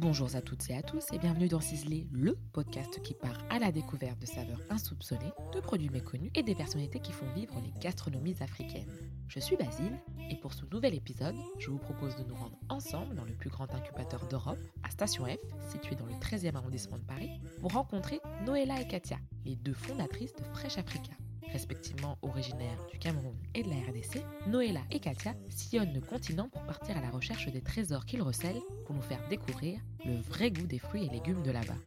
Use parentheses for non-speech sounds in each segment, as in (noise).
Bonjour à toutes et à tous et bienvenue dans Ciselé, le podcast qui part à la découverte de saveurs insoupçonnées, de produits méconnus et des personnalités qui font vivre les gastronomies africaines. Je suis Basile et pour ce nouvel épisode, je vous propose de nous rendre ensemble dans le plus grand incubateur d'Europe, à Station F, situé dans le 13e arrondissement de Paris, pour rencontrer Noëlla et Katia, les deux fondatrices de Fresh Africa respectivement originaires du Cameroun et de la RDC, Noëlla et Katia sillonnent le continent pour partir à la recherche des trésors qu'ils recèlent pour nous faire découvrir le vrai goût des fruits et légumes de là-bas.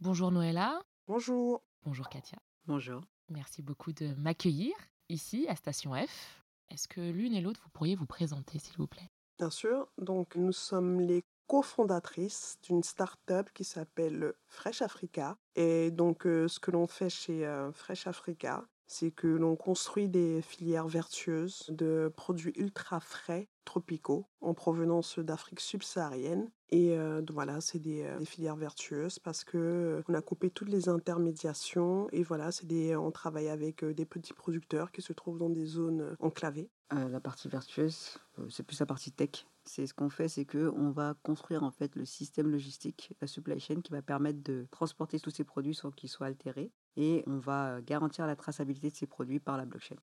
Bonjour Noëlla. Bonjour. Bonjour Katia. Bonjour. Merci beaucoup de m'accueillir ici à Station F. Est-ce que l'une et l'autre, vous pourriez vous présenter, s'il vous plaît? Bien sûr. Donc, nous sommes les cofondatrice d'une start-up qui s'appelle Fresh Africa. Et donc, euh, ce que l'on fait chez euh, Fresh Africa, c'est que l'on construit des filières vertueuses de produits ultra frais, tropicaux, en provenance d'Afrique subsaharienne. Et euh, voilà, c'est des, filières vertueuses parce que on a coupé toutes les intermédiations et voilà, c'est des, on travaille avec des petits producteurs qui se trouvent dans des zones enclavées. la partie vertueuse, c'est plus la partie tech c'est ce qu'on fait, c'est que on va construire en fait le système logistique, la supply chain, qui va permettre de transporter tous ces produits sans qu'ils soient altérés, et on va garantir la traçabilité de ces produits par la blockchain.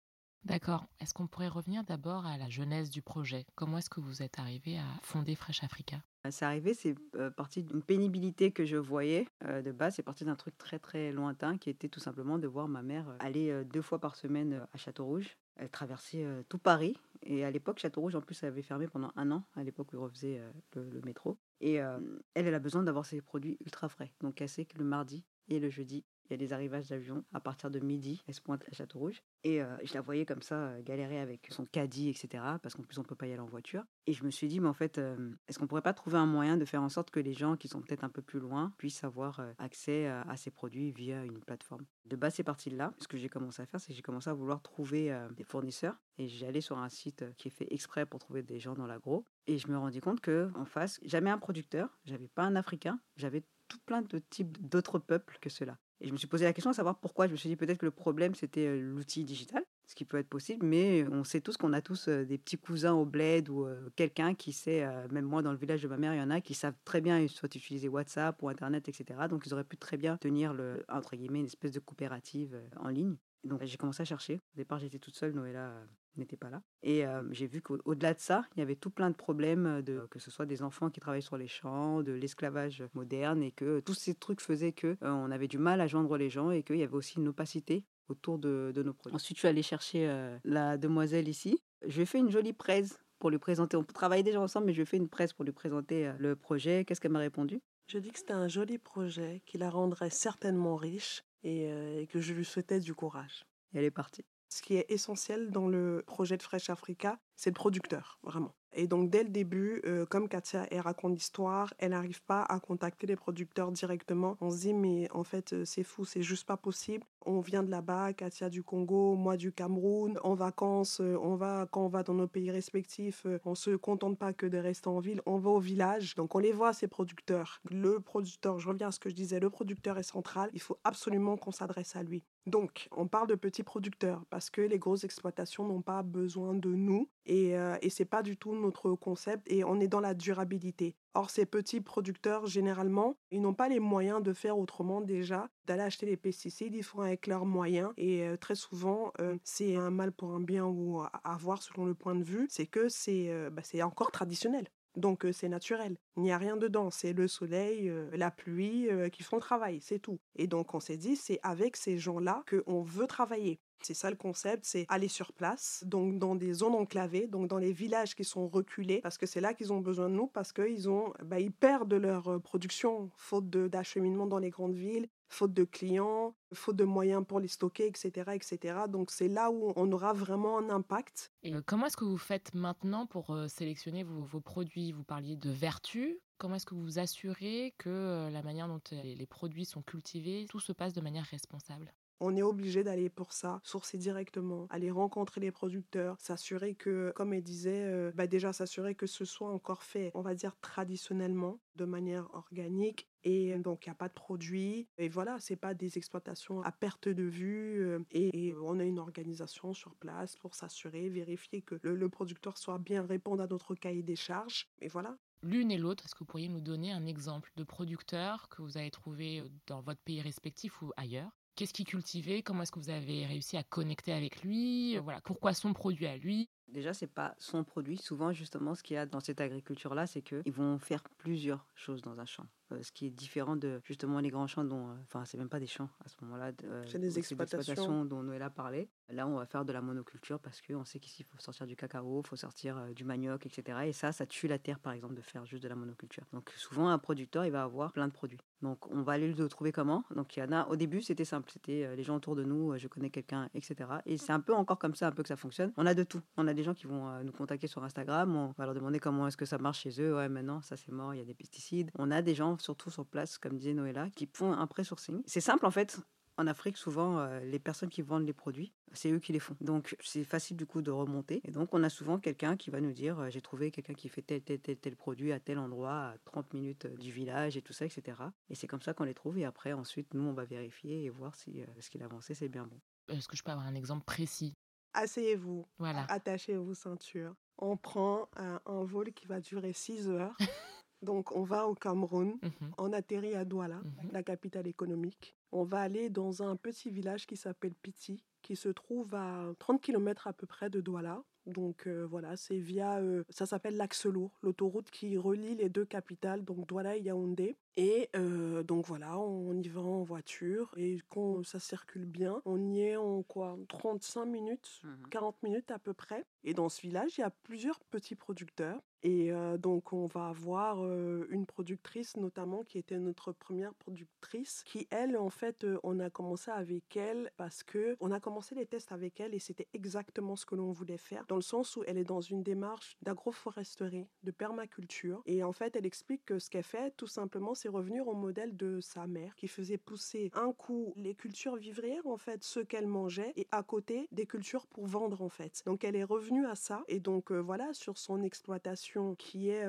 D'accord. Est-ce qu'on pourrait revenir d'abord à la genèse du projet? Comment est-ce que vous êtes arrivé à fonder Fresh Africa? Euh, c'est arrivé, c'est euh, parti d'une pénibilité que je voyais euh, de base. C'est parti d'un truc très très lointain qui était tout simplement de voir ma mère aller deux fois par semaine à Château-Rouge. Elle traversait tout Paris. Et à l'époque, Château-Rouge, en plus, elle avait fermé pendant un an, à l'époque où il refaisait le, le, métro. Et elle, elle a besoin d'avoir ses produits ultra frais. Donc elle que le mardi et le jeudi, y a des arrivages d'avions à partir de midi. Elle se pointe à Château-Rouge. Et euh, je la voyais comme ça, euh, galérer avec son caddie, etc. Parce qu'en plus, on peut pas y aller en voiture. Et je me suis dit, mais en fait, euh, est-ce qu'on pourrait pas trouver un moyen de faire en sorte que les gens qui sont peut-être un peu plus loin puissent avoir accès à, ces produits via une plateforme? De base, c'est parti de là. Ce que j'ai commencé à faire, c'est que j'ai commencé à vouloir trouver des fournisseurs. Et j'ai allé sur un site qui est fait exprès pour trouver des gens dans l'agro. Et je me rendis compte que en face, j'avais un producteur, j'avais pas un Africain, j'avais tout plein de types d'autres peuples que ceux-là. Et je me suis posé la question de savoir pourquoi. Je me suis dit peut-être que le problème, c'était euh, l'outil digital, ce qui peut être possible, mais on sait tous qu'on a tous euh, des petits cousins au bled ou euh, quelqu'un qui sait, même moi dans le village de ma mère, il y en a qui savent très bien soit utiliser WhatsApp ou Internet, etc. Donc ils auraient pu très bien tenir, le, entre guillemets, une espèce de coopérative en ligne. Donc j'ai commencé à chercher. Au départ, j'étais toute seule, Noëlla n'était pas là. Et j'ai vu qu'au-delà de ça, il y avait tout plein de problèmes, de, que ce soit des enfants qui travaillent sur les champs, de l'esclavage moderne, et que tous ces trucs faisaient que on avait du mal à joindre les gens et qu'il y avait aussi une opacité autour de, de, nos produits. Ensuite, je suis allée chercher la demoiselle ici. Je lui ai fait une jolie presse pour lui présenter. On travaillait déjà ensemble, mais je lui ai fait une presse pour lui présenter le projet. Qu'est-ce qu'elle m'a répondu? Je dis que c'était un joli projet, qui la rendrait certainement riche et, et que je lui souhaitais du courage. Et elle est partie. Ce qui est essentiel dans le projet de Fresh Africa, c'est le producteur, vraiment. Et donc, dès le début, euh, comme Katia raconte l'histoire, elle n'arrive pas à contacter les producteurs directement. On se dit, mais en fait, euh, c'est fou, c'est juste pas possible. On vient de là-bas, Katia du Congo, moi du Cameroun, en vacances, euh, on va, quand on va dans nos pays respectifs, on se contente pas que de rester en ville, on va au village. Donc, on les voit, ces producteurs. Le producteur, je reviens à ce que je disais, le producteur est central. Il faut absolument qu'on s'adresse à lui. Donc, on parle de petits producteurs parce que les grosses exploitations n'ont pas besoin de nous et, euh, et c'est pas du tout notre concept et on est dans la durabilité. Or, ces petits producteurs, généralement, ils n'ont pas les moyens de faire autrement déjà, d'aller acheter des pesticides, ils font avec leurs moyens et euh, très souvent, euh, c'est un mal pour un bien ou à avoir selon le point de vue, c'est que c'est bah, encore traditionnel. Donc c'est naturel. Il n'y a rien dedans. C'est le soleil, la pluie qui font le travail. C'est tout. Et donc on s'est dit, c'est avec ces gens-là qu'on veut travailler. C'est ça le concept, c'est aller sur place, donc dans des zones enclavées, donc dans les villages qui sont reculés, parce que c'est là qu'ils ont besoin de nous, parce qu'ils ont, bah, perdent leur production faute d'acheminement dans les grandes villes, faute de clients, faute de moyens pour les stocker, etc. etc. Donc c'est là où on aura vraiment un impact. Et comment est-ce que vous faites maintenant pour sélectionner vos, produits? Vous parliez de vertu. Comment est-ce que vous assurez que la manière dont les produits sont cultivés, tout se passe de manière responsable? On est obligé d'aller pour ça, sourcer directement, aller rencontrer les producteurs, s'assurer que, comme elle disait, euh, bah déjà s'assurer que ce soit encore fait, on va dire traditionnellement, de manière organique. Et donc, il n'y a pas de produits. Et voilà, c'est pas des exploitations à perte de vue. euh, Et, et on a une organisation sur place pour s'assurer, vérifier que le, le producteur soit bien répondre à notre cahier des charges. Et voilà. L'une et l'autre, est-ce que vous pourriez nous donner un exemple de producteur que vous avez trouvé euh, dans votre pays respectif ou ailleurs? Qu'est-ce qu'il cultivait Comment est-ce que vous avez réussi à connecter avec lui Voilà, pourquoi son produit à lui? Déjà, c'est pas son produit. Souvent, justement, ce qu'il y a dans cette agriculture-là, c'est qu'ils vont faire plusieurs choses dans un champ. Euh, ce qui est différent de justement les grands champs dont, euh, enfin, c'est même pas des champs à ce moment-là. C'est des c'est exploitations. dont Noël a parlé. Là, on va faire de la monoculture parce qu'on sait qu'ici, il faut sortir du cacao, il faut sortir euh, du manioc, etc. Et ça, ça tue la terre, par exemple, de faire juste de la monoculture. Donc, souvent, un producteur, il va avoir plein de produits. Donc, on va aller le trouver comment? Donc, il y en a, au début, c'était simple. C'était les gens autour de nous, je connais quelqu'un, etc. Et c'est un peu encore comme ça, un peu que ça fonctionne. On a de tout. On a des gens qui vont nous contacter sur Instagram. On va leur demander comment est-ce que ça marche chez eux. Ouais, maintenant, ça c'est mort, il y a des pesticides. On a des gens, surtout sur place, comme disait Noëlla, qui font un pré-sourcing. C'est simple, en fait. En Afrique, souvent, euh, les personnes qui vendent les produits, c'est eux qui les font. Donc, c'est facile du coup de remonter. Et donc, on a souvent quelqu'un qui va nous dire euh, j'ai trouvé quelqu'un qui fait tel, tel, tel, tel produit à tel endroit, à 30 minutes euh, du village et tout ça, etc. Et c'est comme ça qu'on les trouve. Et après, ensuite, nous, on va vérifier et voir si euh, ce qu'il a avancé, c'est bien bon. Est-ce que je peux avoir un exemple précis? Asseyez-vous, Voilà. attachez vos ceintures. On prend un, un vol qui va durer 6 heures. (laughs) Donc, on va au Cameroun. Mhm, On atterrit à Douala, mhm. la capitale économique. On va aller dans un petit village qui s'appelle Piti, qui se trouve à 30 km à peu près de Douala. Donc euh, voilà, c'est via, euh, ça s'appelle l'axe lourd, l'autoroute qui relie les deux capitales, donc Douala et Yaoundé. Et euh, donc voilà, on y va en voiture et quand ça circule bien, on y est en quoi 35 minutes, 40 minutes à peu près. Et dans ce village, il y a plusieurs petits producteurs. Et donc, on va avoir une productrice, notamment, qui était notre première productrice, qui, elle, en fait, on a commencé avec elle parce que on a commencé les tests avec elle et c'était exactement ce que l'on voulait faire, dans le sens où elle est dans une démarche d'agroforesterie, de permaculture. Et en fait, elle explique que ce qu'elle fait, tout simplement, c'est revenir au modèle de sa mère, qui faisait pousser un coup les cultures vivrières, en fait, ce qu'elle mangeait, et à côté, des cultures pour vendre, en fait. Donc, elle est revenue à ça. Et donc, voilà, sur son exploitation qui est,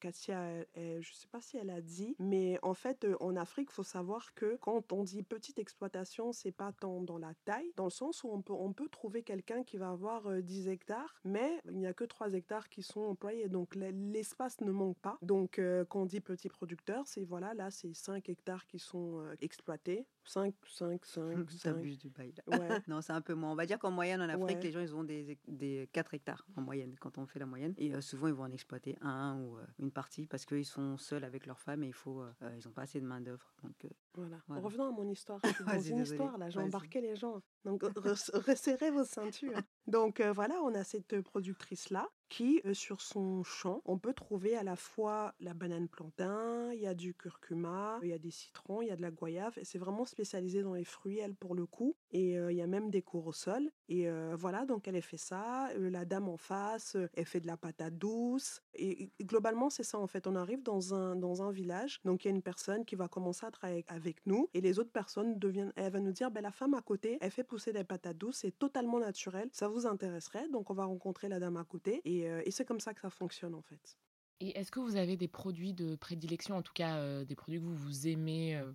Katia, je ne sais pas si elle a dit, mais en fait, en Afrique, il faut savoir que quand on dit petite exploitation, c'est pas tant dans la taille, dans le sens où on peut, on peut trouver quelqu'un qui va avoir euh, 10 hectares, mais il n'y a que 3 hectares qui sont employés, donc l'espace ne manque pas. Donc, quand on dit petit producteur, c'est voilà, là, c'est 5 hectares qui sont exploités. 5, 5, 5, 5. T'abuses du bail. Ouais. (laughs) Non, c'est un peu moins. On va dire qu'en moyenne, en Afrique, Ouais. les gens, ils ont des, des 4 hectares en moyenne, quand on fait la moyenne. Et euh, souvent, ils vont en exploiter un ou euh, une partie parce qu'ils sont seuls avec leur femme et il faut, euh, euh, ils n'ont pas assez de main-d'œuvre. Donc, Voilà. Voilà. Revenons à mon histoire. (laughs) Dans une histoire là, j'ai embarqué les gens. Donc (laughs) res- resserrez vos ceintures. Donc euh, voilà, on a cette productrice là qui, euh, sur son champ, on peut trouver à la fois la banane plantain, il y a du curcuma, il y a des citrons, il y a de la goyave. Et c'est vraiment spécialisé dans les fruits, elle, pour le coup. Et euh, il y a même des cours au sol. Et voilà, donc elle a fait ça. La dame en face, elle fait de la patate douce. Et, et globalement, c'est ça en fait. On arrive dans un, dans un village. Donc il y a une personne qui va commencer à travailler avec nous. Et les autres personnes deviennent. Elle va nous dire ben, la femme à côté, elle fait pousser des patates douces. C'est totalement naturel. Ça vous intéresserait. Donc on va rencontrer la dame à côté. Et, euh, et c'est comme ça que ça fonctionne en fait. Et est-ce que vous avez des produits de prédilection, en tout cas euh, des produits que vous, vous aimez euh,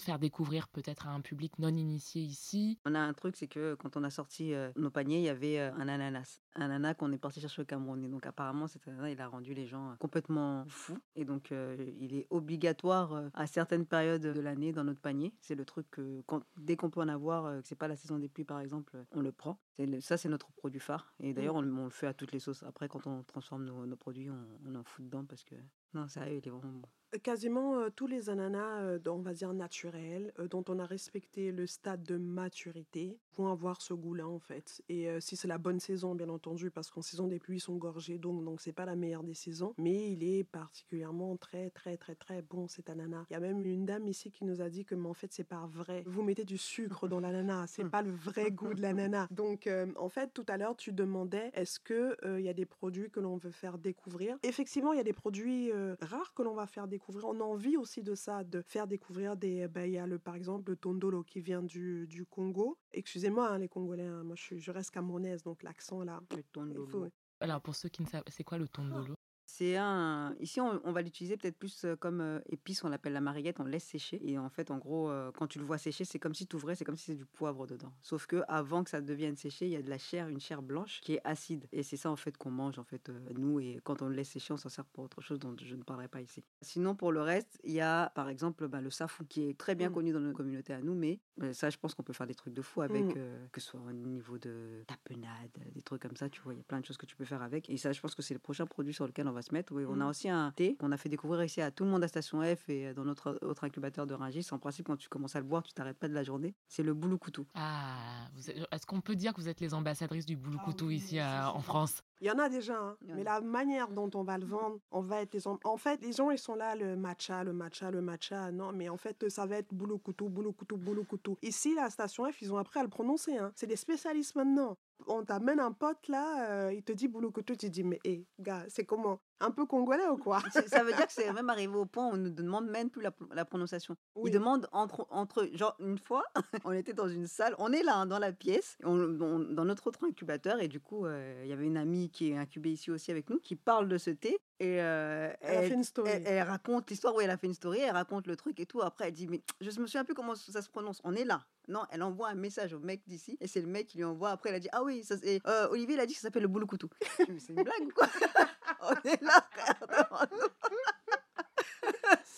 faire découvrir peut-être à un public non initié ici on a un truc, c'est que quand on a sorti euh, nos paniers, il y avait euh, un ananas. Un ananas qu'on est parti chercher au Cameroun. Et donc, apparemment, cet ananas, il a rendu les gens euh, complètement fous. Et donc, il est obligatoire à certaines périodes de l'année dans notre panier. C'est le truc que, quand- dès qu'on peut en avoir, que c'est pas la saison des pluies, par exemple, on le prend. Le- ça, c'est notre produit phare. Et d'ailleurs, on, le- on le fait à toutes les sauces. Après, quand on transforme nos, nos produits, on, on en fout dedans parce que. Non, sérieux, il est vraiment bon. Quasiment euh, tous les ananas, on va dire naturels, dont on a respecté le stade de maturité, vont avoir ce goût-là en fait. Et si c'est la bonne saison, bien entendu, parce qu'en saison des pluies, sont gorgés, donc donc c'est pas la meilleure des saisons, mais il est particulièrement très très très très bon cet ananas. Il y a même une dame ici qui nous a dit que mais en fait c'est pas vrai. Vous mettez du sucre dans l'ananas, c'est pas le vrai goût de l'ananas. Donc en fait tout à l'heure tu demandais est-ce que il y a des produits que l'on veut faire découvrir? Effectivement il y a des produits rares que l'on va faire découvrir. On a envie aussi de ça, de faire découvrir des. Ben, il y a le, par exemple le tondolo qui vient du, du Congo. Excusez-moi, hein, les Congolais, hein, moi je, suis- je reste camerounaise, donc l'accent là. Le tondolo. faut- Alors, pour ceux qui ne savent, c'est quoi le tondolo? C'est un. Ici, on, on va l'utiliser peut-être plus euh, comme euh, épice, on l'appelle la mariguette, on laisse sécher. Et en fait, en gros, euh, quand tu le vois sécher, c'est comme si tu ouvrais, c'est comme si c'est du poivre dedans. Sauf que avant que ça devienne séché, il y a de la chair, une chair blanche qui est acide. Et c'est ça en fait qu'on mange en fait euh, nous. Et quand on le laisse sécher, on s'en sert pour autre chose dont je ne parlerai pas ici. Sinon, pour le reste, il y a par exemple bah, le safou qui est très bien Mm. connu dans notre communauté à nous, mais euh, ça, je pense qu'on peut faire des trucs de fou avec, Mm. euh, que ce soit au niveau de tapenade, des trucs comme ça. Tu vois, il y a plein de choses que tu peux faire avec. Et ça, je pense que c'est le prochain produit sur lequel on va se Oui, on a Mm. aussi un thé qu'on a fait découvrir ici à tout le monde à Station F et dans notre autre incubateur de Rungis. En principe, quand tu commences à le boire, tu t'arrêtes pas de la journée. C'est le bouloukoutou. Ah, vous êtes- est-ce qu'on peut dire que vous êtes les ambassadrices du Bouloukoutou oui, ici euh, en. France? Il y en a déjà, hein, en mais a. la manière dont on va le vendre, on va être les en... en fait, les gens ils sont là le matcha, le matcha, le matcha. Non, mais en fait, ça va être boulot couteau, boulot couteau, boulot couteau. Ici, la station F, ils ont appris à le prononcer. Hein. C'est des spécialistes maintenant. On t'amène un pote là, euh, il te dit boulot tu dis mais hé, gars, c'est comment? Un peu congolais ou quoi? Ça veut dire que c'est (laughs) même arrivé au point où on ne demande même plus la, la prononciation. Oui. Ils demandent entre, entre. Genre, une fois, (laughs) on était dans une salle, on est là, hein, dans la pièce, on- on- dans notre autre incubateur, et du coup, euh, il y avait une amie qui est incubée ici aussi avec nous, qui parle de ce thé, et euh, Elle a fait une story. elle, elle raconte l'histoire où elle a fait une story, elle raconte le truc et tout. Après, elle dit Mais je me souviens plus comment ça se prononce. On est là. Non, elle envoie un message au mec d'ici et c'est le mec qui lui envoie. Après, elle a dit Ah oui, ça, euh, Olivier, il a dit que ça s'appelle le dis, (laughs) Mais c'est une blague ou quoi (laughs) On est là, frère. (laughs)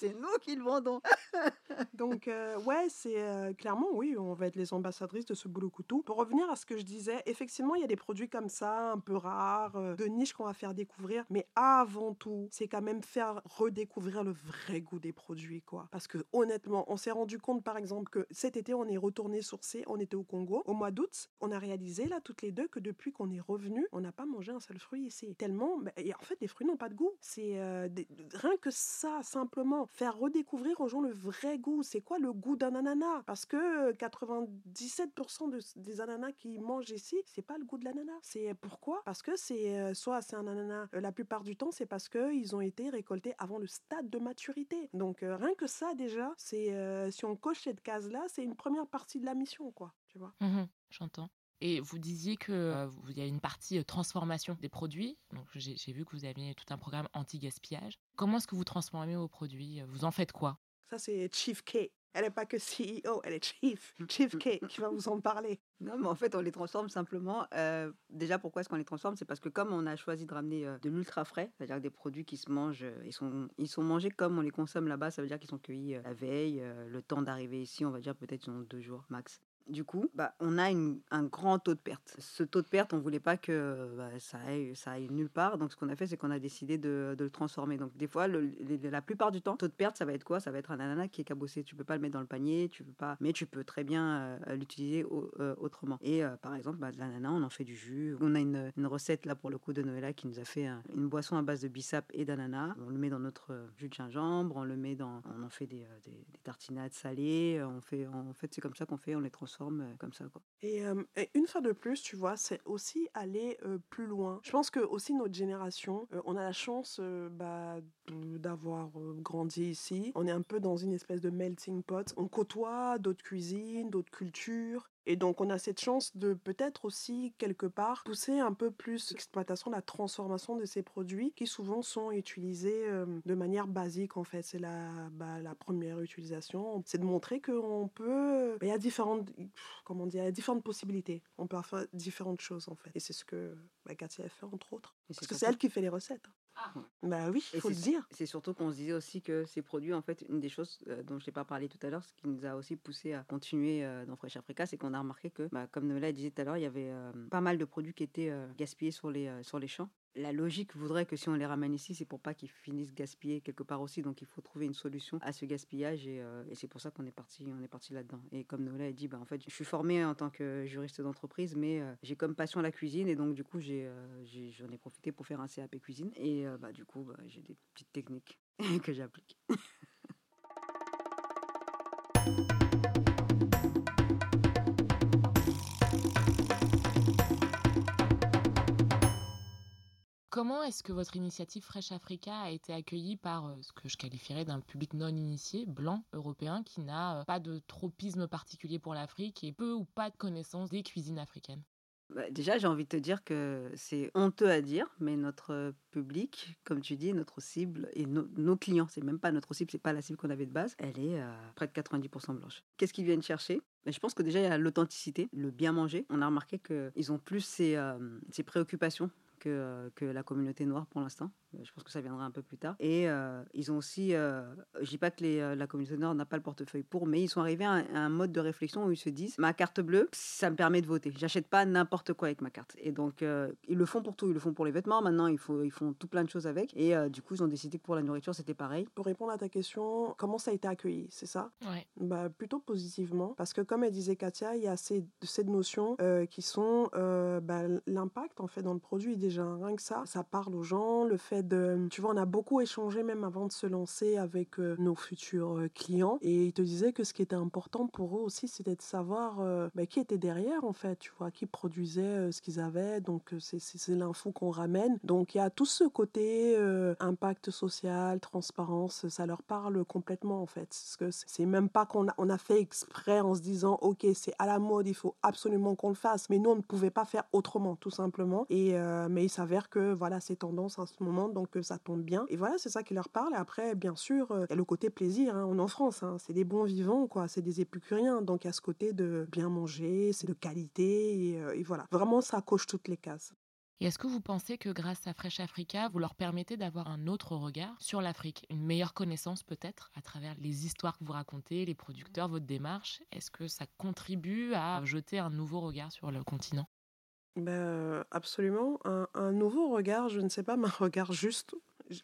C'est nous qui le vendons. (laughs) Donc, euh, ouais, c'est euh, clairement, oui, on va être les ambassadrices de ce boulot couteau. Pour revenir à ce que je disais, effectivement, il y a des produits comme ça, un peu rares, euh, de niche qu'on va faire découvrir. Mais avant tout, c'est quand même faire redécouvrir le vrai goût des produits, quoi. Parce que honnêtement, on s'est rendu compte, par exemple, que cet été, on est retourné sourcer, on était au Congo, au mois d'août. On a réalisé, là, toutes les deux, que depuis qu'on est revenu, on n'a pas mangé un seul fruit ici. Tellement, bah, et en fait, les fruits n'ont pas de goût. C'est rien que ça, simplement, faire redécouvrir aux gens le vrai goût. C'est quoi le goût d'un ananas? Parce que euh, 97% de- des ananas qu'ils mangent ici, c'est pas le goût de l'ananas. C'est pourquoi? Parce que c'est euh, soit c'est un ananas, euh, la plupart du temps, c'est parce que ils ont été récoltés avant le stade de maturité. Donc euh, rien que ça déjà, c'est euh, si on coche cette case là, c'est une première partie de la mission, quoi. Tu vois? Mhm, J'entends. Et vous disiez que euh, il y a une partie euh, transformation des produits. Donc j'ai vu que vous aviez tout un programme anti-gaspillage. Comment est-ce que vous transformez vos produits? Vous en faites quoi? Ça c'est Chief K. Elle n'est pas que CEO, elle est Chief. Chief K qui va vous en parler. Non, mais en fait, on les transforme simplement. euh, déjà, pourquoi est-ce qu'on les transforme? C'est parce que comme on a choisi de ramener euh, de l'ultra frais, c'est-à-dire des produits qui se mangent, ils, sont, ils sont mangés comme on les consomme là-bas, ça veut dire qu'ils sont cueillis euh, la veille, euh, le temps d'arriver ici, on va dire peut-être ils ont deux jours max. Du coup, bah, on a une- un grand taux de perte. Ce taux de perte, on voulait pas que bah, ça, aille, ça aille nulle part. Donc, ce qu'on a fait, c'est qu'on a décidé de, de le transformer. Donc, des fois, le- la plupart du temps, taux de perte, ça va être quoi? Ça va être un ananas qui est cabossé. Tu peux pas le mettre dans le panier, tu peux pas, mais tu peux très bien euh, l'utiliser euh, autrement. Et euh, par exemple, bah, de l'ananas, on en fait du jus. On a une, une recette là pour le coup de Noëlla qui nous a fait un- une boisson à base de bissap et d'ananas. On le met dans notre jus de gingembre, on le met dans, on en fait des, des- des tartinades salées. On fait, en fait, c'est comme ça qu'on fait. On les transforme euh, comme ça. Et, une fois de plus, tu vois, c'est aussi aller plus loin. Je pense que aussi notre génération, on a la chance bah, d'avoir grandi ici. On est un peu dans une espèce de melting pot. On côtoie d'autres cuisines, d'autres cultures. Et donc, on a cette chance de peut-être aussi, quelque part, pousser un peu plus l'exploitation, la transformation de ces produits qui souvent sont utilisés de manière basique, en fait. C'est la, bah, la première utilisation. C'est de montrer qu'on peut... Il y a différentes... Comment dire Il y a différentes possibilités. On peut faire différentes choses, en fait. Et c'est ce que bah, a fait, entre autres. Parce que c'est elle qui fait les recettes. Bah oui, il faut le c'est- dire. C'est surtout qu'on se disait aussi que ces produits, en fait, une des choses euh, dont je n'ai pas parlé tout à l'heure, ce qui nous a aussi poussé à continuer euh, dans Fresh Africa, c'est qu'on a remarqué que, bah, comme Noëlla disait tout à l'heure, il y avait euh, pas mal de produits qui étaient euh, gaspillés sur les, euh, sur les champs. La logique voudrait que si on les ramène ici, c'est pour pas qu'ils finissent gaspillés quelque part aussi. Donc il faut trouver une solution à ce gaspillage et, euh, c'est pour ça qu'on est parti, là-dedans. Et comme Noëlla a dit, bah, en fait, je suis formée en tant que juriste d'entreprise, mais euh, j'ai comme passion la cuisine et donc du coup euh, j'en ai profité pour faire un CAP cuisine et bah, du coup bah, j'ai des petites techniques (laughs) que j'applique. Comment est-ce que votre initiative Fresh Africa a été accueillie par euh, ce que je qualifierais d'un public non initié, blanc, européen, qui n'a euh, pas de tropisme particulier pour l'Afrique et peu ou pas de connaissance des cuisines africaines? Bah, déjà, j'ai envie de te dire que c'est honteux à dire, mais notre public, comme tu dis, notre cible et nos clients, c'est même pas notre cible, c'est pas la cible qu'on avait de base, elle est près de 90% blanche. Qu'est-ce qu'ils viennent chercher? Bah, Je pense que déjà, il y a l'authenticité, le bien manger. On a remarqué qu'ils ont plus euh, ces préoccupations que, que, la communauté noire pour l'instant. Euh, je pense que ça viendra un peu plus tard. Et euh, ils ont aussi, euh, je dis pas que les, la communauté nord n'a pas le portefeuille pour, mais ils sont arrivés à un, mode de réflexion où ils se disent ma carte bleue, ça me permet de voter. J'achète pas n'importe quoi avec ma carte. Et donc ils le font pour tout. Ils le font pour les vêtements. Maintenant, il faut, ils font tout plein de choses avec. Et du coup, ils ont décidé que pour la nourriture, c'était pareil. Pour répondre à ta question, comment ça a été accueilli, c'est ça? Ouais. bah, Plutôt positivement, parce que comme elle disait Katia, il y a ces, cette notions qui sont bah, l'impact en fait dans le produit déjà. Rien que ça, ça parle aux gens. Le fait de, tu vois, on a beaucoup échangé même avant de se lancer avec nos futurs clients et ils te disaient que ce qui était important pour eux aussi c'était de savoir euh, qui était derrière en fait, tu vois, qui produisait ce qu'ils avaient. Donc c'est l'info qu'on ramène. Donc il y a tout ce côté impact social, transparence, ça leur parle complètement en fait. Parce que c'est même pas qu'on a, on a fait exprès en se disant ok c'est à la mode, il faut absolument qu'on le fasse. Mais nous on ne pouvait pas faire autrement tout simplement. Et mais il s'avère que voilà c'est tendance en ce moment donc ça tombe bien. Et voilà, c'est ça qui leur parle. Et après, bien sûr, euh, il y a le côté plaisir. Hein. On est en France, hein. c'est des bons vivants, quoi. C'est des épicuriens. Donc, il y a ce côté de bien manger, c'est de qualité. Et, euh, et voilà, vraiment, ça coche toutes les cases. Et est-ce que vous pensez que grâce à Fresh Africa, vous leur permettez d'avoir un autre regard sur l'Afrique, une meilleure connaissance peut-être à travers les histoires que vous racontez, les producteurs, votre démarche? Est-ce que ça contribue à jeter un nouveau regard sur le continent? Ben, absolument. Un, nouveau regard, je ne sais pas, mais un regard juste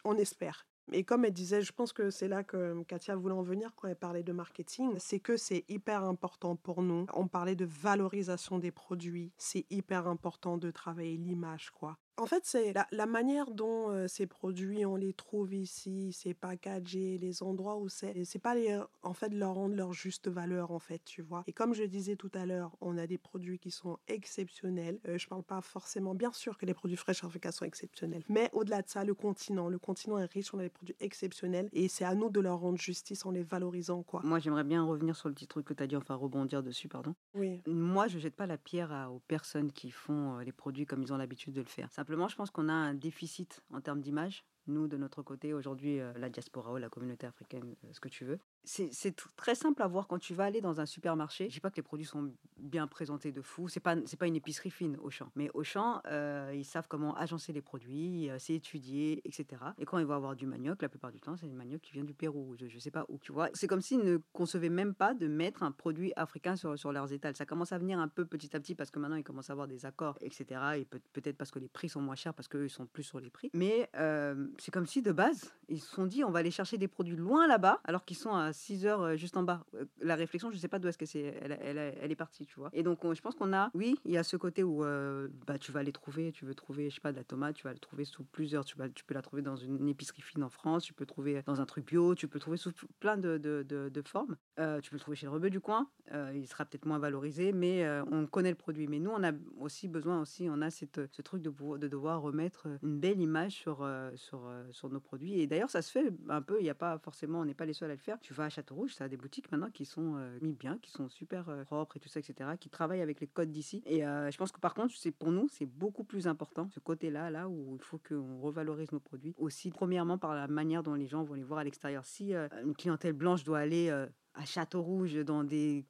on espère. Et comme elle disait, je pense que c'est là que Katia voulait en venir quand elle parlait de marketing, c'est que c'est hyper important pour nous. On parlait de valorisation des produits, c'est hyper important de travailler l'image, quoi. En fait, c'est la, manière dont ces produits, on les trouve ici, c'est packagé, les endroits où c'est, c'est pas les, en fait, leur rendre leur juste valeur, en fait, tu vois. Et comme je disais tout à l'heure, on a des produits qui sont exceptionnels. je parle pas forcément, bien sûr que les produits Fresh Africa sont exceptionnels, mais au-delà de ça, le continent, le continent est riche, on a des produits exceptionnels et c'est à nous de leur rendre justice en les valorisant, quoi. Moi, j'aimerais bien revenir sur le petit truc que tu as dit, enfin rebondir dessus, pardon. Oui. Moi, je jette pas la pierre aux personnes qui font les produits comme ils ont l'habitude de le faire. Simplement, je pense qu'on a un déficit en termes d'image. Nous, de notre côté, aujourd'hui, euh, la diaspora ou la communauté africaine, euh, ce que tu veux, c'est très simple à voir quand tu vas aller dans un supermarché. Je dis pas que les produits sont bien présentés de fou. C'est pas pas une épicerie fine au champ. Mais au champ, euh, ils savent comment agencer les produits, c'est étudié, etc. Et quand ils vont avoir du manioc, la plupart du temps, c'est du manioc qui vient du Pérou. Je, je sais pas où. Tu vois, c'est comme s'ils ne concevaient même pas de mettre un produit africain sur, sur leurs étals. Ça commence à venir un peu petit à petit parce que maintenant ils commencent à avoir des accords, etc. Et peut-être parce que les prix sont moins chers parce qu'eux ils sont plus sur les prix. Mais euh, c'est comme si de base ils se sont dit on va aller chercher des produits loin là-bas alors qu'ils sont à 6 heures euh, juste en bas. Euh, la réflexion, je sais pas d'où est-ce que c'est, elle, elle, elle, est partie, tu vois. Et donc, je pense qu'on a, oui, il y a ce côté où euh, bah, tu vas les trouver, tu veux trouver, je sais pas, de la tomate, tu vas la trouver sous plusieurs, tu, vas, tu peux la trouver dans une épicerie fine en France, tu peux trouver dans un truc bio, tu peux trouver sous plein de, de, de, formes. tu peux le trouver chez le rebeu du coin, il sera peut-être moins valorisé, mais on connaît le produit. Mais nous, on a aussi besoin aussi, on a cette, ce truc de, de devoir remettre une belle image sur, sur, sur nos produits. Et d'ailleurs, ça se fait un peu, il n'y a pas forcément, on n'est pas les seuls à le faire. Vas à Château Rouge, ça a des boutiques maintenant qui sont euh, mis bien, qui sont super euh, propres et tout ça, etc., qui travaillent avec les codes d'ici. Et euh, je pense que par contre, c'est pour nous, c'est beaucoup plus important ce côté-là, là où il faut qu'on revalorise nos produits. Aussi, premièrement, par la manière dont les gens vont les voir à l'extérieur. Si une clientèle blanche doit aller à Château Rouge dans des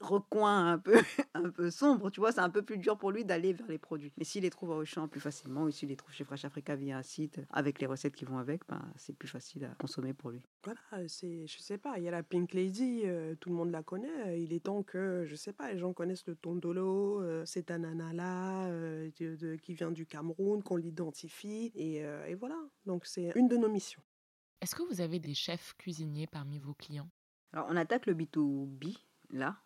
recoin un peu, (laughs) un peu sombre, tu vois, c'est un peu plus dur pour lui d'aller vers les produits. Mais s'il les trouve au champ plus facilement, ou s'il les trouve chez Fresh Africa via un site avec les recettes qui vont avec, ben, c'est plus facile à consommer pour lui. Voilà, c'est, je sais pas, il y a la Pink Lady, euh, tout le monde la connaît. Il est temps que, je sais pas, les gens connaissent le tondolo, euh, c'est un ananas euh, qui vient du Cameroun, qu'on l'identifie, et, et voilà. Donc c'est une de nos missions. Est-ce que vous avez des chefs cuisiniers parmi vos clients? Alors on attaque le B2B là.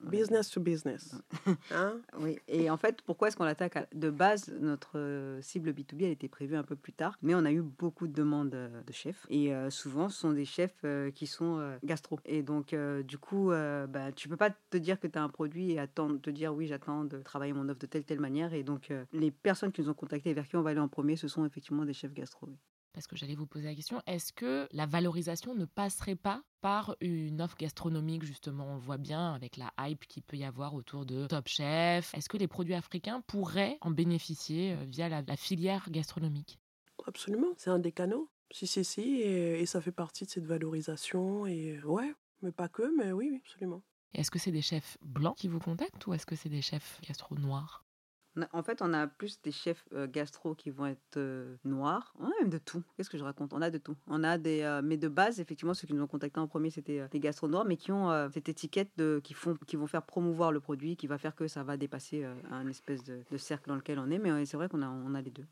business to business. (laughs) hein (laughs) oui, et en fait, pourquoi est-ce qu'on l'attaque De base, notre euh, cible B2B, elle était prévue un peu plus tard, mais on a eu beaucoup de demandes euh, de chefs. Et euh, souvent, ce sont des chefs qui sont gastro. Et donc, du coup, bah, tu peux pas te dire que tu as un produit et attendre, te dire oui, j'attends de travailler mon offre de telle, telle manière. Et donc, les personnes qui nous ont contactés et vers qui on va aller en premier, ce sont effectivement des chefs gastro. Parce que j'allais vous poser la question, est-ce que la valorisation ne passerait pas par une offre gastronomique, justement? On le voit bien avec la hype qu'il peut y avoir autour de Top Chef. Est-ce que les produits africains pourraient en bénéficier euh, via la, filière gastronomique? Absolument, c'est un des canaux. Si, si, si, et, ça fait partie de cette valorisation. Et euh, ouais, mais pas que, mais oui, oui absolument. Est-ce que c'est des chefs blancs qui vous contactent ou est-ce que c'est des chefs gastro noirs en fait, on a plus des chefs gastro qui vont être noirs. On a même de tout. Qu'est-ce que je raconte? On a de tout. On a des, mais de base, effectivement, ceux qui nous ont contactés en premier, c'était des gastro noirs, mais qui ont cette étiquette de, qui font, qui vont faire promouvoir le produit, qui va faire que ça va dépasser un espèce de, cercle dans lequel on est. Mais c'est vrai qu'on a, on a les deux.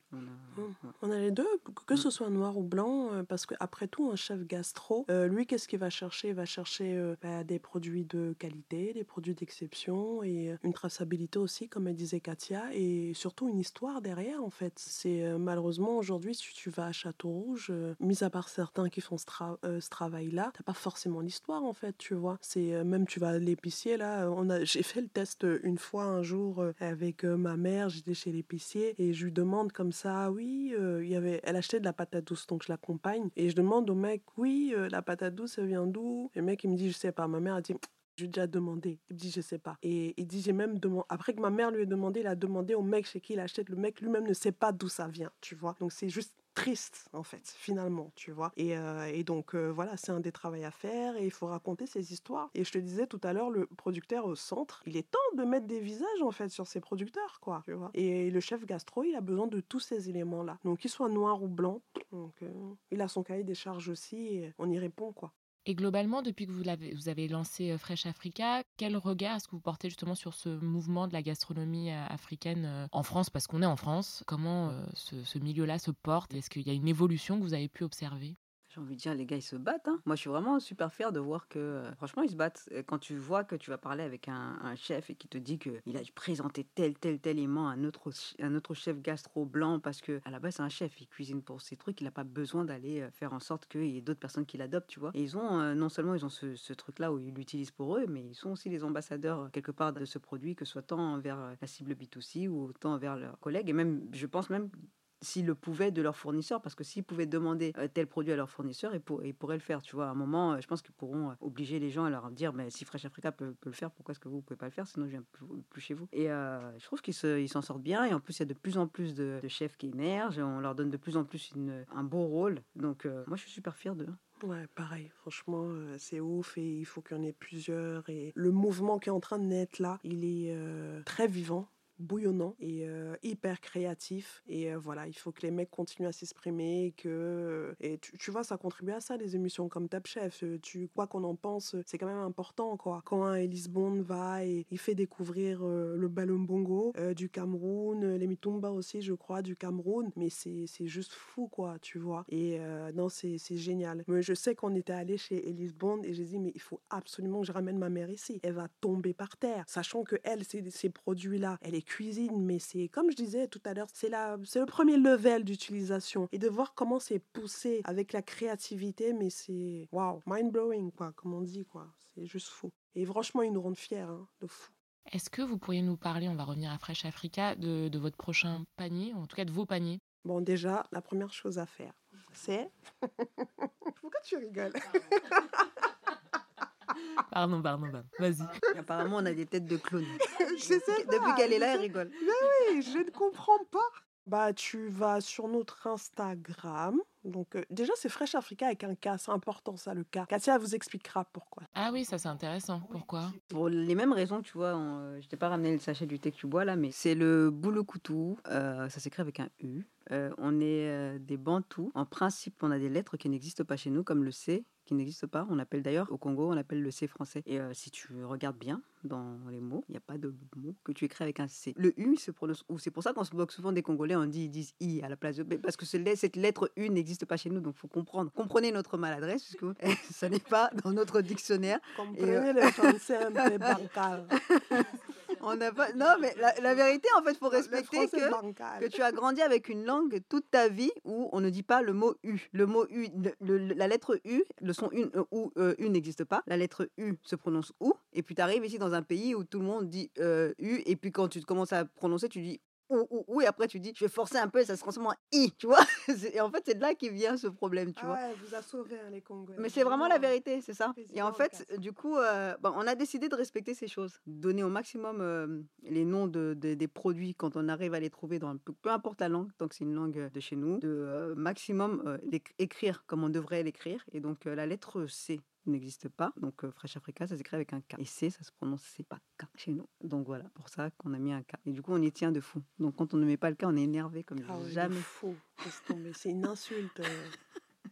On a, mmh. les deux, que ce mmh. soit noir ou blanc, parce qu'après tout, un chef gastro, lui, qu'est-ce qu'il va chercher? Il va chercher bah, des produits de qualité, des produits d'exception et une traçabilité aussi, comme elle disait Katia et surtout une histoire derrière en fait. C'est euh, malheureusement aujourd'hui si tu vas à Château Rouge, euh, mis à part certains qui font ce, euh, travail-là, t'as pas forcément l'histoire en fait, tu vois. C'est même tu vas à l'épicier là, on a j'ai fait le test une fois un jour avec ma mère, j'étais chez l'épicier et je lui demande comme ça, oui, il y avait elle achetait de la patate douce donc je l'accompagne et je demande au mec, oui, la patate douce elle vient d'où? Et le mec il me dit je sais pas, ma mère a dit j'ai déjà demandé. Il dit, je sais pas. Et il dit, j'ai même demandé. Après que ma mère lui ait demandé, il a demandé au mec chez qui il achète. Le mec lui-même ne sait pas d'où ça vient, tu vois. Donc c'est juste triste en fait finalement tu vois et, euh, donc euh, voilà c'est un des travaux à faire et il faut raconter ces histoires et je te disais tout à l'heure le producteur au centre il est temps de mettre des visages en fait sur ses producteurs quoi et le chef gastro il a besoin de tous ces éléments là donc qu'il soit noir ou blanc donc euh, il a son cahier des charges aussi et on y répond quoi et globalement, depuis que vous avez, lancé Fresh Africa, quel regard est-ce que vous portez justement sur ce mouvement de la gastronomie africaine en France? Parce qu'on est en France. Comment ce milieu-là se porte? Est-ce qu'il y a une évolution que vous avez pu observer? J'ai envie de dire, les gars, ils se battent. Hein. Moi, je suis vraiment super fière de voir que, euh, franchement, ils se battent. Quand tu vois que tu vas parler avec un, chef et qui te dit qu'il a présenté tel, tel, tel aimant à un autre, un autre chef gastro blanc parce que, à la base, c'est un chef, il cuisine pour ses trucs, il n'a pas besoin d'aller euh, faire en sorte qu'il y ait d'autres personnes qui l'adoptent, tu vois. Et ils ont, euh, non seulement ils ont ce, truc-là où ils l'utilisent pour eux, mais ils sont aussi les ambassadeurs, quelque part, de ce produit, que ce soit tant vers la cible B2C ou tant vers leurs collègues. Et même, je pense même s'ils le pouvaient de leur fournisseur, parce que s'ils pouvaient demander euh, tel produit à leur fournisseur, ils, pour, pourraient le faire. Tu vois, à un moment, euh, je pense qu'ils pourront euh, obliger les gens à leur dire, mais si Fresh Africa peut, le faire, pourquoi est-ce que vous ne pouvez pas le faire? Sinon, je viens plus, chez vous. Et je trouve qu'ils s'en sortent bien. Et en plus, il y a de plus en plus de, chefs qui émergent. On leur donne de plus en plus un beau rôle. Donc, moi, je suis super fière d'eux. Ouais, pareil. Franchement, c'est ouf et il faut qu'il y en ait plusieurs. Et le mouvement qui est en train de naître là, il est très vivant bouillonnant et euh, hyper créatif. Et euh, voilà, il faut que les mecs continuent à s'exprimer. que euh, Et tu, vois, ça contribue à ça, les émissions comme Top Chef. Tu, quoi qu'on en pense, c'est quand même important. Quoi. Quand Elise Bond va et il fait découvrir le ballon bongo du Cameroun, les Mitumba aussi, je crois, du Cameroun. Mais c'est juste fou, quoi, tu vois. Et non, c'est génial. Mais je sais qu'on était allé chez Elise Bond et j'ai dit, mais il faut absolument que je ramène ma mère ici. Elle va tomber par terre. Sachant que elle, ces produits-là, elle est cuisine, mais c'est comme je disais tout à l'heure, c'est c'est le premier level d'utilisation et de voir comment c'est poussé avec la créativité, mais c'est wow, mind blowing quoi, comme on dit quoi, c'est juste fou. Et franchement, ils nous rendent fiers, hein, de fou. Est-ce que vous pourriez nous parler, on va revenir à Fresh Africa, de, de votre prochain panier, en tout cas de vos paniers? Bon, déjà, la première chose à faire, c'est. (laughs) Pourquoi tu rigoles? (laughs) Pardon, pardon, pardon. Vas-y. Apparemment, on a des têtes de clowns. je sais Depuis qu'elle est là, elle rigole. Mais oui, je ne comprends pas. Bah, tu vas sur notre Instagram. Donc, euh, déjà, c'est Fresh Africa avec un K. C'est important, ça, le K. Katia vous expliquera pourquoi. Ah oui, ça, c'est intéressant. Pourquoi? Pour les mêmes raisons, tu vois. Euh, je t'ai pas ramené le sachet du thé que tu bois, là, mais c'est le boulot coutou. Euh, ça s'écrit avec un U. on est des bantous. En principe, on a des lettres qui n'existent pas chez nous, comme le C, qui n'existe pas. On appelle d'ailleurs, au Congo, on appelle le C français. Et euh, si tu regardes bien dans les mots, il n'y a pas de mot que tu écris avec un C. Le U se prononce ou. C'est pour ça qu'on se moque souvent des Congolais, on dit, ils disent I à la place de B, parce que cette lettre U n'existe pas chez nous, donc il faut comprendre. Comprenez notre maladresse, puisque (laughs) ça n'est pas dans notre dictionnaire. Comprenez euh, le français un peu bancal. (laughs) On n'a pas. Non, mais la, vérité, en fait, il faut respecter que, que tu as grandi avec une langue toute ta vie où on ne dit pas le mot U. Le mot U, la lettre U, le son U, euh, ou, euh, U n'existe pas. La lettre U se prononce OU. Et puis tu arrives ici dans un pays où tout le monde dit U. Et puis quand tu commences à prononcer, tu dis ou, et après tu dis, je vais forcer un peu et ça se transforme en i, tu vois? (laughs) Et en fait, c'est de là qui vient ce problème, tu ah vois? Ouais, vous a sauvé hein, les Congolais. Mais c'est vraiment la vérité, c'est ça? Et en fait, du coup, euh, on a décidé de respecter ces choses, donner au maximum euh, les noms de, des produits quand on arrive à les trouver dans peu, peu importe la langue, tant que c'est une langue de chez nous, de euh, maximum écrire comme on devrait l'écrire. Et donc la lettre C n'existe pas. Donc euh, Fresh Africa, ça s'écrit avec un K. Et C, ça se prononce c'est pas K chez nous. Donc voilà, pour ça qu'on a mis un K. Et du coup, on y tient de fou. Donc quand on ne met pas le K, on est énervé comme ah jamais. faux. C'est une insulte. Euh.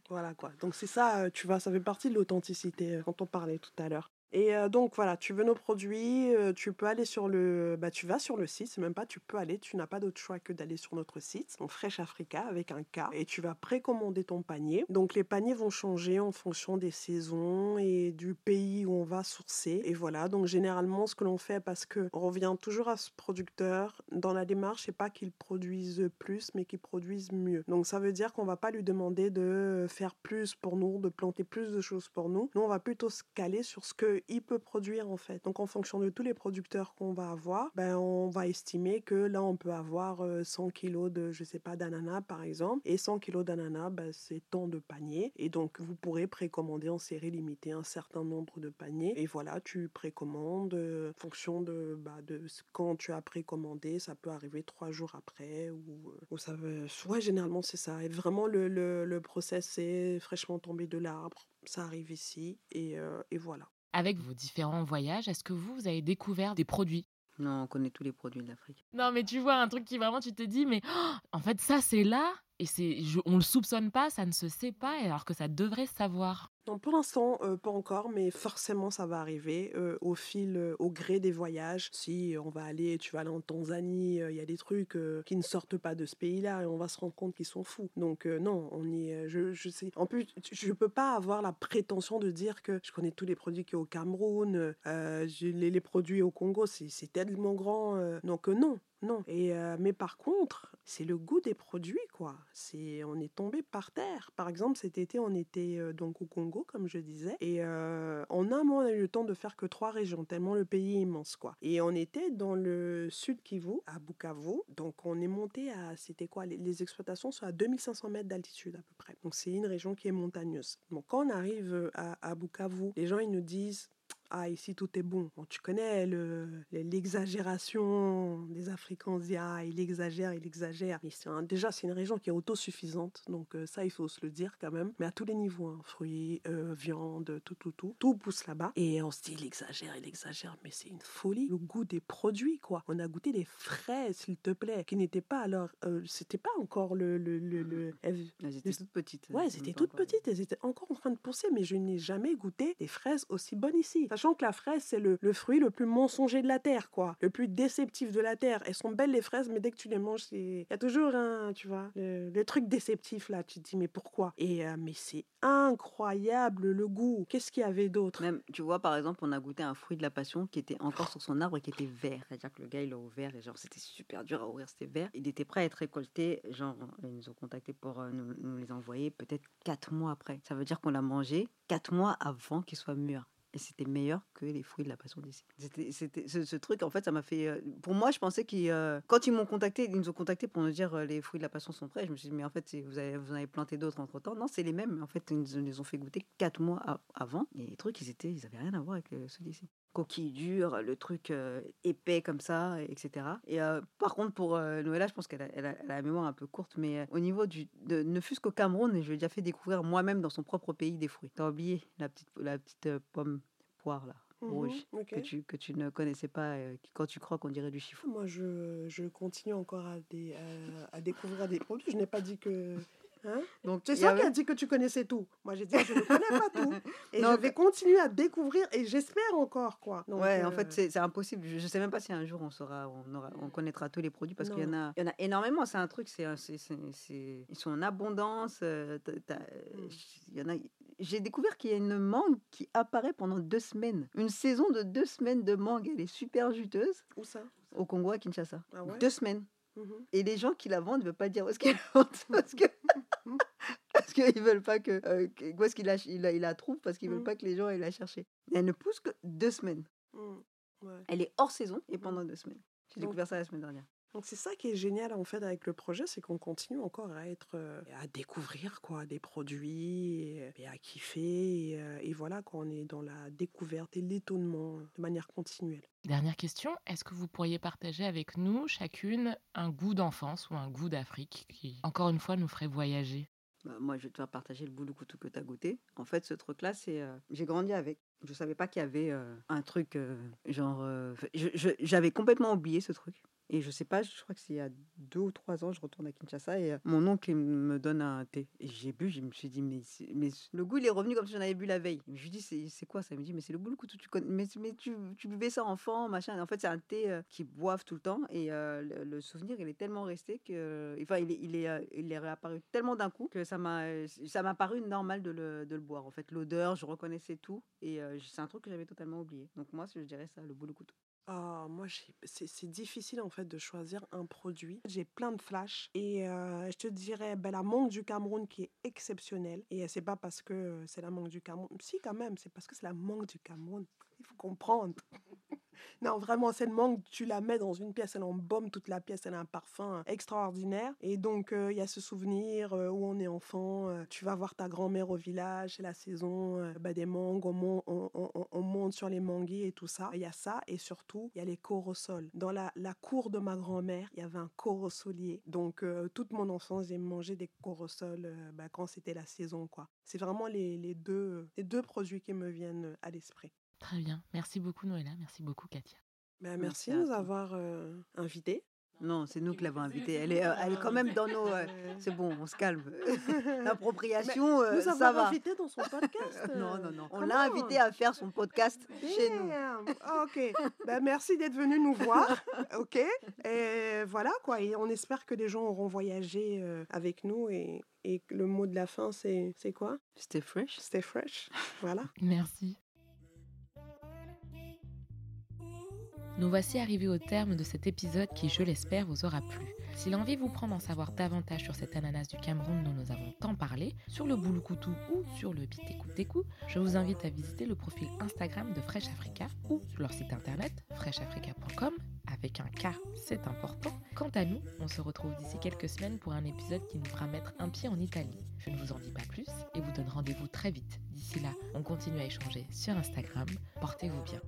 voilà quoi. Donc c'est ça, euh, tu vois, ça fait partie de l'authenticité quand on parlait tout à l'heure. Et donc voilà, tu veux nos produits, tu peux aller sur le, bah, tu vas sur le site, c'est même pas tu peux aller, tu n'as pas d'autre choix que d'aller sur notre site, donc Fresh Africa avec un K, et tu vas précommander ton panier. Donc les paniers vont changer en fonction des saisons et du pays où on va sourcer. Et voilà, donc généralement ce que l'on fait, parce que on revient toujours à ce producteur dans la démarche, c'est pas qu'il produise plus, mais qu'il produise mieux. Donc ça veut dire qu'on va pas lui demander de faire plus pour nous, de planter plus de choses pour nous. Nous on va plutôt se caler sur ce que il peut produire en fait. Donc en fonction de tous les producteurs qu'on va avoir, ben on va estimer que là on peut avoir 100 euh, kilos de je sais pas d'ananas par exemple. Et 100 kilos d'ananas ben, c'est tant de paniers. Et donc vous pourrez précommander en série limitée un certain nombre de paniers. Et voilà tu précommandes euh, en fonction de, bah, de quand tu as précommandé ça peut arriver trois jours après ou, euh, ou ça veut ouais généralement c'est ça. Et vraiment le, le, le process c'est fraîchement tombé de l'arbre. Ça arrive ici et, et voilà avec vos différents voyages, est-ce que vous, vous avez découvert des produits? Non, on connaît tous les produits de l'Afrique. Non, mais tu vois, un truc qui vraiment, tu te dis, mais oh, en fait, ça, c'est là, et c'est, on le soupçonne pas, ça ne se sait pas, alors que ça devrait savoir. Non, pour l'instant, euh, pas encore, mais forcément, ça va arriver euh, au fil, euh, au gré des voyages. Si on va aller, tu vas aller en Tanzanie, il y a des trucs qui ne sortent pas de ce pays-là et on va se rendre compte qu'ils sont fous. Donc, non, on y je, je sais. En plus, je peux pas avoir la prétention de dire que je connais tous les produits qui au Cameroun, les, produits au Congo, c'est tellement grand. donc, non, non. Et, mais par contre, c'est le goût des produits, quoi. C'est, on est tombé par terre. Par exemple, cet été, on était donc au Congo comme je disais. Et en un mois, on a eu le temps de faire que trois régions, tellement le pays est immense, quoi. Et on était dans le sud Kivu, à Bukavu. Donc, on est monté à, c'était quoi? Les, exploitations sont à 2500 mètres d'altitude à peu près. Donc, c'est une région qui est montagneuse. Donc, quand on arrive à, à Bukavu, les gens, ils nous disent ah, ici tout est bon. tu connais l'exagération des Africains. On dit, ah, il exagère, il exagère. déjà, c'est une région qui est autosuffisante. Donc, euh, ça, il faut se le dire quand même. Mais à tous les niveaux, hein, fruits, euh, viande, tout, tout, tout. Tout pousse là-bas. Et on se dit, il exagère, il exagère. Mais c'est une folie. Le goût des produits, quoi. On a goûté des fraises, s'il te plaît, qui n'étaient pas alors. Euh, c'était pas encore le. le, le, (laughs) elles, étaient toutes petites. Ouais, elles étaient toutes petites. Elles étaient encore en train de pousser. Mais je n'ai jamais goûté des fraises aussi bonnes ici. Sachant que la fraise, c'est le, fruit le plus mensonger de la terre, quoi. Le plus déceptif de la terre. Elles sont belles, les fraises, mais dès que tu les manges, il y a toujours un, tu vois, le, truc déceptif, là. Tu te dis, mais pourquoi? Et, euh, mais c'est incroyable, le goût. Qu'est-ce qu'il y avait d'autre? Même, tu vois, par exemple, on a goûté un fruit de la passion qui était encore sur son arbre et qui était vert. C'est-à-dire que le gars, il l'a ouvert et genre, c'était super dur à ouvrir, c'était vert. Il était prêt à être récolté. Genre, ils nous ont contacté pour euh, nous, nous les envoyer peut-être quatre mois après. Ça veut dire qu'on l'a mangé quatre mois avant qu'il soit mûr et c'était meilleur que les fruits de la passion d'ici. C'était, ce, truc, en fait, ça m'a fait. Euh, pour moi, je pensais qu'ils. Euh, quand ils m'ont contacté, ils nous ont contacté pour nous dire euh, les fruits de la passion sont prêts. Je me suis dit, mais en fait, vous avez, vous avez planté d'autres entre temps. Non, c'est les mêmes. En fait, ils nous ont fait goûter quatre mois avant. Et les trucs, ils étaient, ils avaient rien à voir avec ceux d'ici coquille dure, le truc épais comme ça, etc. Et par contre, pour Noëlla, je pense qu'elle a, elle a, la mémoire un peu courte, mais au niveau du. De, ne fût-ce qu'au Cameroun, je lui ai déjà fait découvrir moi-même dans son propre pays des fruits. T'as oublié la petite, la petite pomme poire là mmh rouge que, tu, que tu ne connaissais pas quand tu crois qu'on dirait du chiffon? Moi, je, je continue encore à, des, à, découvrir des produits. Je n'ai pas dit que Hein Donc, C'est ça avait- qui a dit que tu connaissais tout. Moi, j'ai dit, je ne connais pas tout. (laughs) Et Non, je vais continuer à découvrir et j'espère encore, quoi. Donc, ouais, en euh, fait, c'est impossible. Je, ne sais même pas si un jour on saura, on, aura, on connaîtra tous les produits parce qu'il y en a, il y en a énormément. C'est un truc, c'est, ils sont en abondance. euh, Mm. Il y en a. J'ai découvert qu'il y a une mangue qui apparaît pendant deux semaines. Une saison de deux semaines de mangue. Elle est super juteuse Où ça? Au Congo à Kinshasa. Ah ouais? Deux semaines. Mhm. Et les gens qui la vendent ne veulent pas dire où est-ce qu'elle (laughs) la vendent parce que (laughs) parce qu'ils veulent pas que, euh, où est-ce qu'il la, il la, il la trouve parce qu'ils veulent Mhm. pas que les gens aillent la chercher. Elle ne pousse que deux semaines. Ouais. Elle est hors saison et pendant deux semaines. J'ai découvert ça la semaine dernière. Donc c'est ça qui est génial en fait avec le projet, c'est qu'on continue encore à être, euh, à découvrir quoi, des produits et, et à kiffer et, euh, et voilà quoi, on est dans la découverte et l'étonnement de manière continuelle. Dernière question, est-ce que vous pourriez partager avec nous chacune un goût d'enfance ou un goût d'Afrique qui, encore une fois, nous ferait voyager? Bah, moi, je vais te faire partager le boulot-couteau que tu as goûté. En fait, ce truc-là, c'est. euh, j'ai grandi avec. Je savais pas qu'il y avait euh, un truc euh, genre. euh, J'avais complètement oublié ce truc. Et je sais pas, je crois que c'est il y a deux ou trois ans, je retourne à Kinshasa et euh, mon oncle me donne un thé. Et j'ai bu, je me suis dit, mais, mais le goût, il est revenu comme si j'en avais bu la veille. Je lui dis, c'est quoi ça? Il me dit, mais c'est le boulot-couteau, tu connais. Mais, mais tu, tu buvais ça enfant, machin. En fait, c'est un thé euh, qu'ils boivent tout le temps. Et le, le souvenir, il est tellement resté que. Enfin, il est, il est, il est réapparu tellement d'un coup que ça m'a ça m'a paru normal de le, de le boire. En fait, l'odeur, je reconnaissais tout. Et euh, c'est un truc que j'avais totalement oublié. Donc, moi, je dirais ça, le boulot-couteau. Ah, moi, c'est difficile en fait de choisir un produit. J'ai plein de flashs et euh, je te dirais ben, la mangue du Cameroun qui est exceptionnelle. Et c'est pas parce que c'est la mangue du Cameroun. Si, quand même, c'est parce que c'est la mangue du Cameroun. Il faut comprendre. Non, vraiment, cette mangue, tu la mets dans une pièce, elle embaume toute la pièce, elle a un parfum extraordinaire. Et donc, euh, il y a ce souvenir euh, où on est enfant, euh, tu vas voir ta grand-mère au village, c'est la saison euh, bah, des mangues, on, mon- on- on- on- on monte sur les manguiers et tout ça. Il y a ça, et surtout, il y a les corosols. Dans la, la cour de ma grand-mère, il y avait un corosolier. Donc, euh, toute mon enfance, j'ai mangé des corosols euh, bah, quand c'était la saison, quoi. C'est vraiment les deux, les deux produits qui me viennent à l'esprit. Très bien. Merci beaucoup Noëlla, merci beaucoup Katia. Ben, Merci de nous avoir euh, invités. Non, c'est nous qui l'avons invitée. Elle est, euh, elle est quand même dans nos. euh, c'est bon, on se calme. (laughs) L'appropriation, euh, nous ça va. invité dans son podcast. (laughs) Non, non, non. On Come l'a on. invité à faire son podcast chez nous. Ok. Ben, merci d'être venu nous voir. (laughs) Ok. Et voilà quoi. Et on espère que les gens auront voyagé euh, avec nous. Et, et que le mot de la fin, c'est c'est quoi? C'était fresh. Stay fresh. Voilà. Merci. Nous voici arrivés au terme de cet épisode qui, je l'espère, vous aura plu. Si l'envie vous prend d'en savoir davantage sur cet ananas du Cameroun dont nous avons tant parlé, sur le Boulukoutou ou sur le Bitékou je vous invite à visiter le profil Instagram de Fresh Africa ou leur site internet freshafrica.com avec un K, c'est important. Quant à nous, on se retrouve d'ici quelques semaines pour un épisode qui nous fera mettre un pied en Italie. Je ne vous en dis pas plus et vous donne rendez-vous très vite. D'ici là, on continue à échanger sur Instagram. Portez-vous bien.